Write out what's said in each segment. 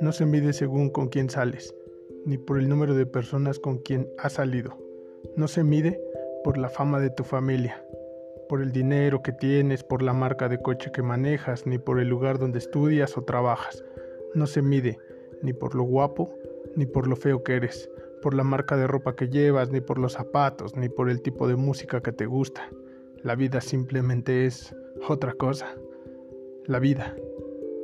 No se mide según con quién sales, ni por el número de personas con quien has salido. No se mide por la fama de tu familia, por el dinero que tienes, por la marca de coche que manejas, ni por el lugar donde estudias o trabajas. No se mide ni por lo guapo, ni por lo feo que eres, por la marca de ropa que llevas, ni por los zapatos, ni por el tipo de música que te gusta. La vida simplemente es otra cosa. La vida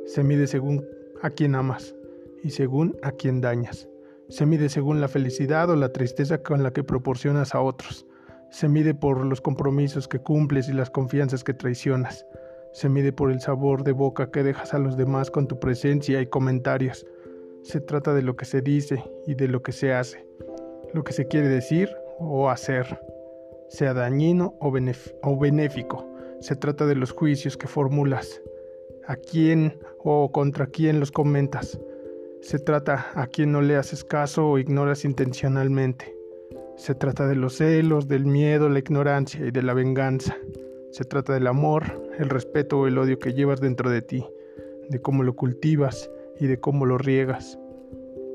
se mide según a quien amas y según a quien dañas. Se mide según la felicidad o la tristeza con la que proporcionas a otros. Se mide por los compromisos que cumples y las confianzas que traicionas. Se mide por el sabor de boca que dejas a los demás con tu presencia y comentarios. Se trata de lo que se dice y de lo que se hace, lo que se quiere decir o hacer, sea dañino o, o benéfico. Se trata de los juicios que formulas, a quién o contra quién los comentas, se trata a quien no le haces caso o ignoras intencionalmente. Se trata de los celos, del miedo, la ignorancia y de la venganza. Se trata del amor, el respeto o el odio que llevas dentro de ti, de cómo lo cultivas y de cómo lo riegas.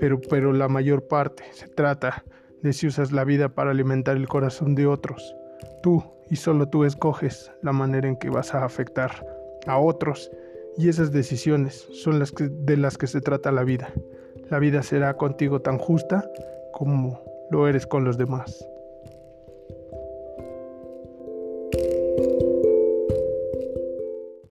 Pero, pero la mayor parte se trata de si usas la vida para alimentar el corazón de otros. Tú y solo tú escoges la manera en que vas a afectar a otros y esas decisiones son las de las que se trata la vida. La vida será contigo tan justa como lo eres con los demás.